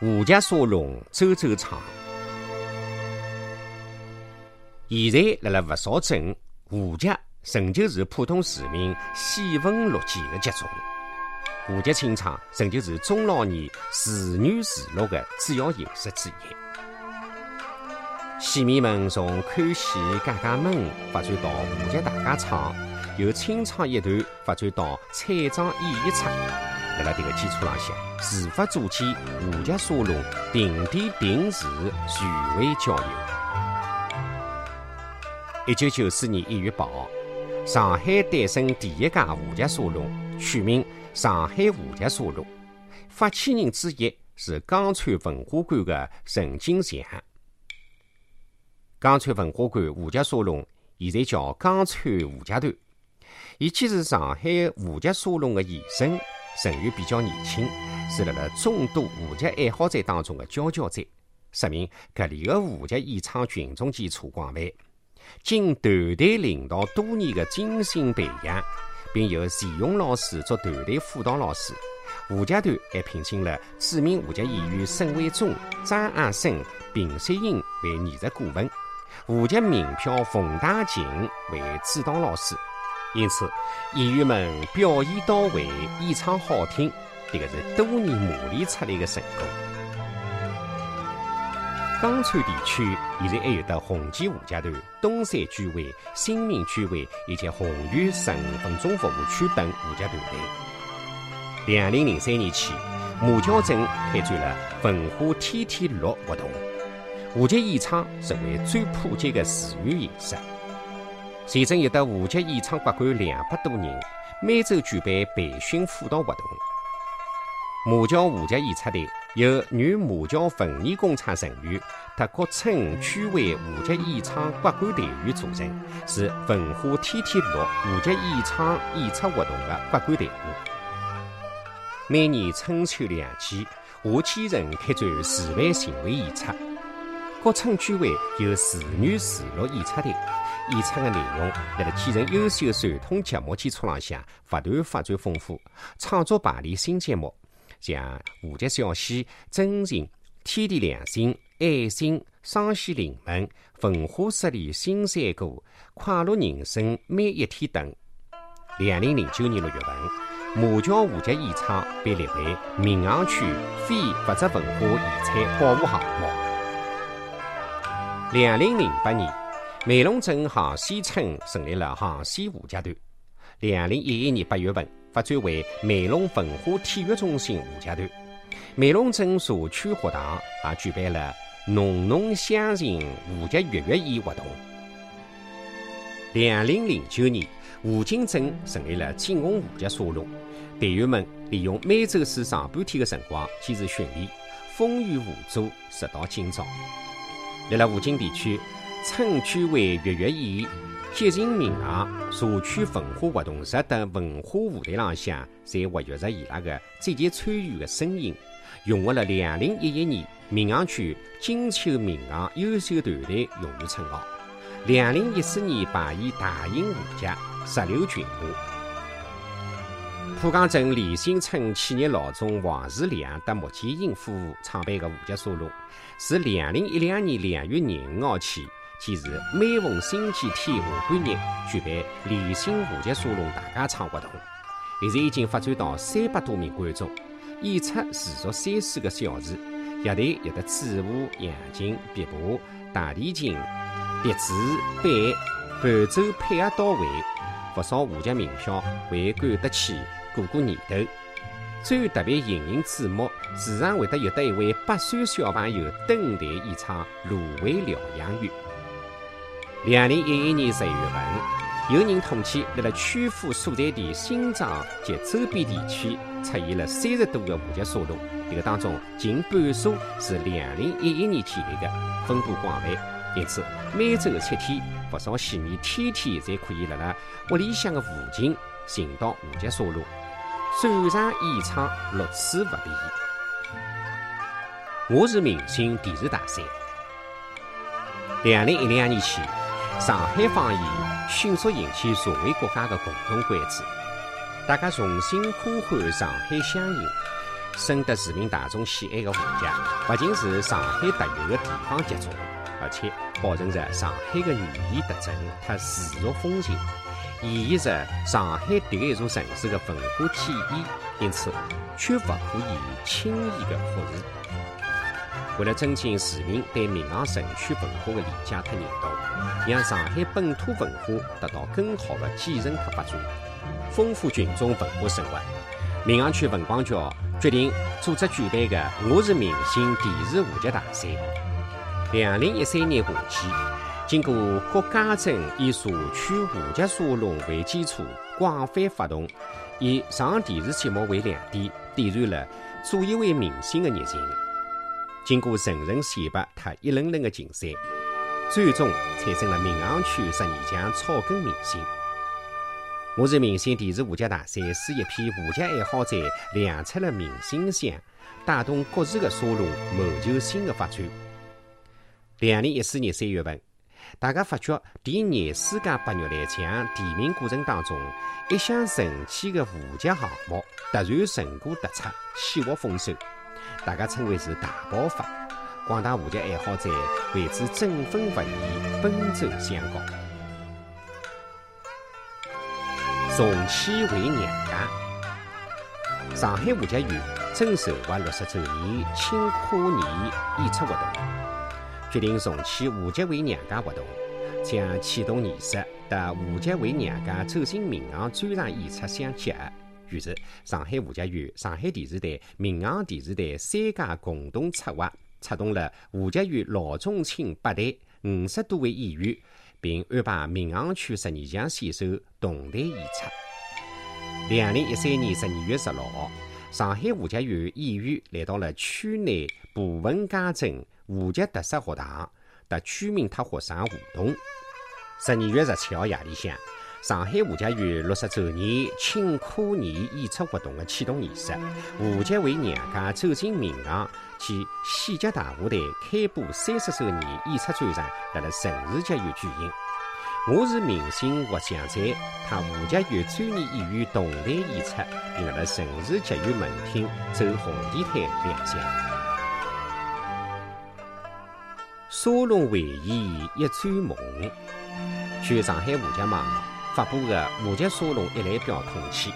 吴家沙龙周周唱。现在辣辣吴绍镇吴家，仍旧是普通市民喜闻乐见的集中。吴家清唱仍旧是中老年自娱自乐的主要形式之一。戏迷们从看戏、解解闷发展到吴家大家唱，由清唱一段发展到彩妆演一出。辣辣迭个基础浪向，自发组建吴家沙龙，定点定时聚会交流。一九九四年一月八号，上海诞生第一家吴家沙龙，取名上海吴家沙龙。发起人之一是江川文化馆的陈金祥。江川文化馆吴家沙龙现在叫江川吴家团，伊既是上海吴家沙龙的延伸，成员比较年轻，是辣辣众多吴家爱好者当中的佼佼者，说明搿里的吴家演唱群众基础广泛。经团队领导多年的精心培养，并由钱勇老师做团队辅导老师。吴家团还聘请了著名吴家演员沈伟忠、张阿生、平雪英为艺术顾问，吴家名票冯大琴为指导老师。因此，演员们表演到位，演唱好听，这个是多年磨练出来的成果。江川地区现在还有的红旗吴家团、东山居会、新民居会以及宏源十五分钟服务区等吴家团队。两零零三年起，马桥镇开展了文化天天乐活动，吴家演唱成为最普及的自娱形式。现正有的吴家演唱馆馆两百多人，每周举办培训辅导活动。马桥吴家演出队。由原马桥文艺工厂成员、特各村区委吴家演唱国管队员组成，是文化天天乐吴家演唱演出活动的骨干队伍。每年春秋两季，夏季人开展示范巡回演出。各村区委有自娱自乐演出队，演出的内容在继承优秀传统节目基础上，不断发展丰富，创作排练新节目。像无极小戏、真情、天地良心、爱心、双喜临门、文化十里新山歌、快乐人生每一天等。两零零九年六月份，马桥吴家演唱被列为闵行区非物质文化遗产保护项目。两零零八年，梅陇镇杭西村成立了杭西吴家团。两零一一年八月份。发展为梅陇文化体育中心吴家团，梅陇镇社区学堂也举办了“浓浓乡情吴家月月宴”活动。两零零九年，吴泾镇成立了景洪吴家沙龙，队员们利用每周四上半天的辰光坚持训练，风雨无阻，直到今朝。在了吴泾地区，村居委月月宴。节庆民乐、社区文化活动日等文化舞台浪向，侪活跃着伊拉个积极参与的身影，荣获了两零一一年闵行区金秋民乐优秀团队荣誉称号。两零一四年排演大型舞剧《石榴群舞》。浦江镇李新村企业老总王世良和穆建英夫妇创办的舞剧沙龙，自两零一两年两月廿五号起。即是每逢星期天下半日举办李新舞剧沙龙大家唱活动，现在已经发展到三百多名观众，演出持续三四个小时。乐队有的主舞、扬琴、琵琶、大提琴、笛子、板，伴奏配合到位，不少舞剧名票会赶得去过过年头。最特别引人注目，时常会得有得一位八岁小朋友登台演唱《芦苇疗养院》。两零一一年十一月份，有人统计，在了曲阜所在地新庄及周边地区出现了三十多个无极沙龙，这个当中近半数是两零一一年建立的，分布广泛。因此，每周七天，不少戏迷天天侪可以辣辣屋里向的附近寻到无极沙龙，转场演唱乐此不疲。我是明星电视大赛，两零一两年起。上海方言迅速引起社会各界的共同关注，大家重新呼唤上海乡音，深得市民大众喜爱的画家，不仅是上海特有的地方杰作，而且保存着上海的语言特征和世俗风情，演绎着上海迭个一座城市的文化体验，因此绝不可以轻易的忽视。为了增进市民对闵行城区文化的理解和认同，让上海本土文化得到更好的继承和发展，丰富群众文化生活，闵行区文广局决定组织举办个“我是明星”电视话剧大赛。两零一三年夏季，经过各家镇以社区话剧沙龙为基础，广泛发动，以上电视节目为亮点，点燃了做一位明星的热情。经过层层选拔和一轮轮的竞赛，最终产生了闵行区十二强草根明星。我是明星电视话剧大赛是一批话剧爱好者亮出了明星相，带动各自的沙龙谋求新的发展。两零一四年三月份，大家发觉第廿四届八月来奖提名过程当中，一项神奇的话剧项目突然成果突出，喜获丰收。大家称为是大爆发，广大话剧爱好者为之振奋不已，奔走相告。重启回娘家，上海话剧院正筹划六十周年庆跨年演出活动，决定重启话剧回娘家活动，将启动仪式和话剧回娘家走进民行专场演出相结合。于是，上海话剧院、上海电视台、闵行电视台三家共同策划，出动了话剧院老中青八代五十多位演员，并安排闵行区十二强选手同台演出。两零一三年十二月十六号，上海话剧院演员来到了区内部分家镇话剧特色学堂，和居民和学生互动。十二月十七号夜里向。上海话剧院六十周年庆跨年演出活动的启动仪式，话剧为娘家走进民行及喜剧大舞台开播三十周年演出专场，辣辣城市剧院举行。我是明星获奖者，他话剧院专业演员同台演出，并辣辣城市剧院门厅走红地毯亮相。沙龙会演一转梦，据上海话剧网。发布的话剧沙龙一览表统计，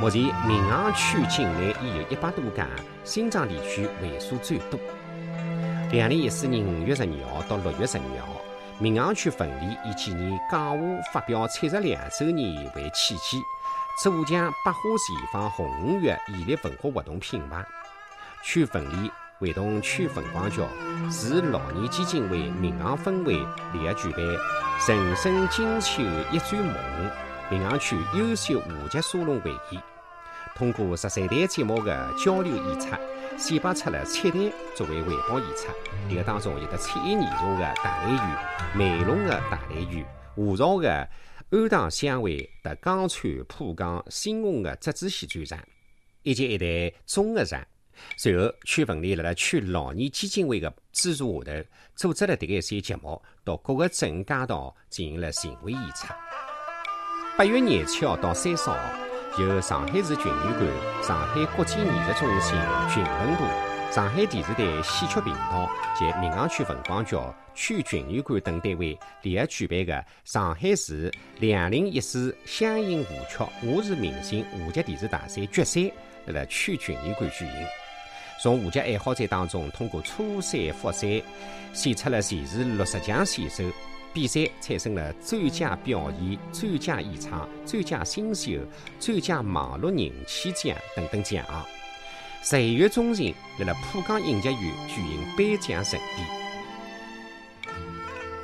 目前闵行区境内已有一百多家，新庄地区为数最多。两零一四年五月十二号到六月十二号，闵行区分离以纪念港务发表七十两周年为契机，主将百花齐放红五月系列文化活动品牌。区分离会同区文广局、市老年基金会民航分会联合举办。人生金秋一转梦，民航区优秀话剧沙龙会议，通过十三台节目的交流演出，选拔出了七台作为汇报演出。这个当中有的彩艺艺术的大来园、梅龙的大来园、华朝的安堂相会和江川浦江新红的折子戏专场，以及一台综合场。随后，区文联辣辣区老年基金会的资助下头，组织了迭个一些节目，到各个镇街道进行了巡回演出。八月廿七号到三十号，由上海市群艺馆、上海国际艺术中心群文部、上海电视台戏曲频道及闵行区文广局、区群艺馆等单位联合举办的上海市两零一四相应舞曲《我是明星》话剧电视大赛决赛，辣辣区群艺馆举行。从话剧爱好者当中，通过初赛、复赛选出了全市六十强选手。比赛产生了最佳表演、最佳演唱、最佳新秀、最佳网络人气奖等等奖项。十一月中旬，辣辣浦江影剧院举行颁奖盛典。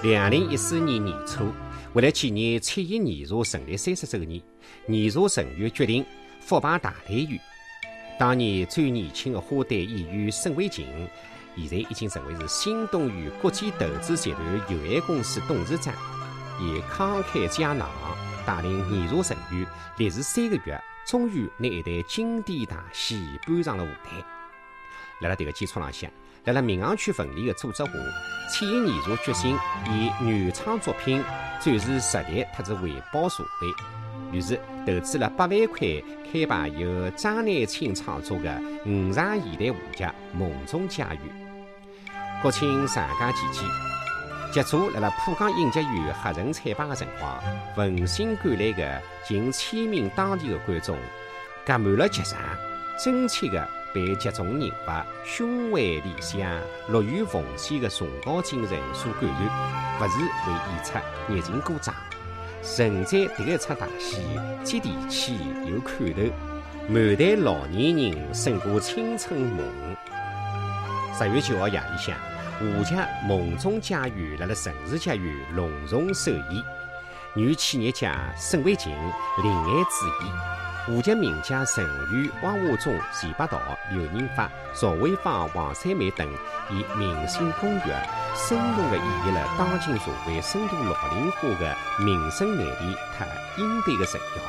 两零一四年年初，为了纪念彩艺年茶成立三十周年，年茶成员决定复办大来园。当年最年轻的花旦演员沈伟琴，现在已经成为是新东源国际投资集团有限公司董事长。以慷慨解囊，带领艺术成员历时三个月，终于拿一台经典大戏搬上了舞台。辣辣这个基础浪向，辣辣闵行区分离的组织下，彩艺术决心以原创作品展示实力，特子回报社会。于是投资了八万块，开办由张乃清创作的五常现代画集《梦中家园》。国庆长假期间，剧组辣辣浦江影剧院合成彩排的辰光，闻讯赶来的近千名当地的观众，挤满了剧场，真切的被剧中人物胸怀理想、乐于奉献的崇高精神所感染，不时为演出热情鼓掌。承载迭一出大戏，接地气有看头，满台老年人胜过青春梦。十月九号夜里向。华家梦中家园辣辣城市家园隆重首演，女企业家沈慧琴领衔主演。华家名家陈宇、汪华忠、钱伯道、刘仁发、赵慧芳、王三梅等，以明星公寓，生动地演绎了当今社会深度老龄化的民生难题和应对的成效。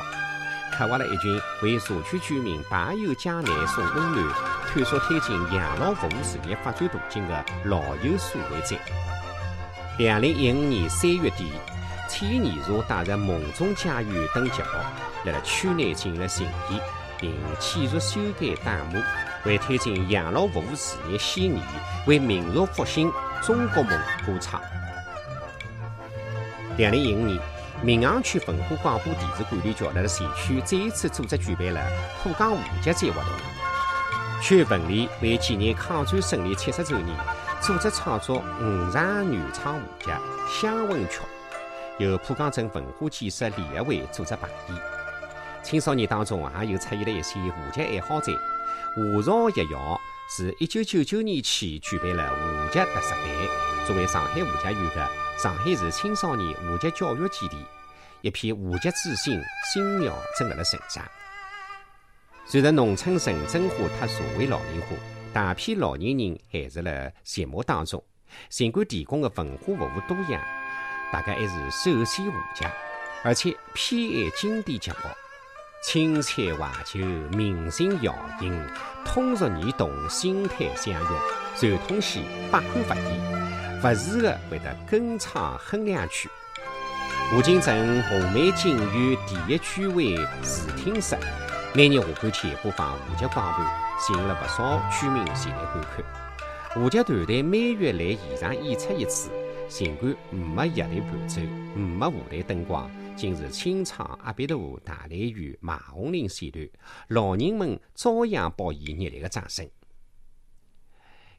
刻画了一群为社区居民排忧解难、送温暖、探索推进养老服务事业发展途径的老友社会站。两零一五年三月底，天艺社带着《梦中家园》等节目，辣辣区内进行了巡演，并继续修改弹幕，为推进养老服务事业献艺，为民族复兴中国梦歌唱。两零一五年。闵行区文化广播电视管理局辣辣县区再一次组织举办了浦江画节节活动。区文联为纪念抗战胜利七十周年，组织创作五场原创舞剧《乡吻曲》，由浦江镇文化建设联合会组织排演。青少年当中也有出现了一些画节爱好者。华朝艺校自一九九九年起举办了画节特色班，作为上海画节院的。上海市青少年画集教育基地，一批画集之星新苗正辣辣成长。随着农村城镇化和社会老龄化，大批老年人还是辣节目当中。尽管提供的文化服务多样，大家还是首选画集，而且偏爱经典节目。青菜怀旧，明星摇影，通俗易懂，心态相融，传统戏百看不厌。不时的会得跟唱哼两句。吴泾镇红梅景园第一居委视听室，每年下半天播放沪剧广播，吸引了不少居民前来观看。沪剧团队每月来现场演出一次，尽管没乐队伴奏，没舞台灯光，尽是清唱阿必陀、大雷雨、马红林线段，老人们照样报以热烈的掌声。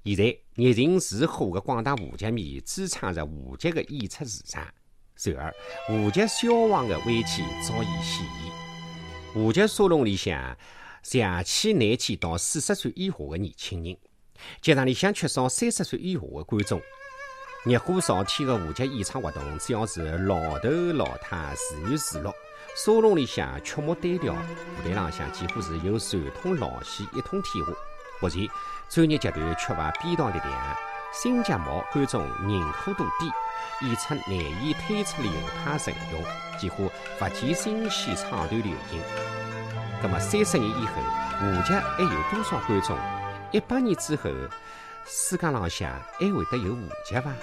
现在热情似火的广大华剧迷支撑着华剧的演出市场，然而华剧消亡的危机早已显现。华剧沙龙里向邪气难见到四十岁以下的年轻人，剧场里向缺少三十岁以下的观众。热火朝天的华剧演唱活动，主要是老头老太自娱自乐。沙龙里向曲目单调，舞台浪向几乎是由传统老戏一统天下。目前，专业集团缺乏编导力量，新节目观众认可度低，演出难以推出流派阵容，几乎不见新戏唱段流行。那么，三十年以后，沪剧还有多少观众？一百年之后，世界浪向还会得有误解伐？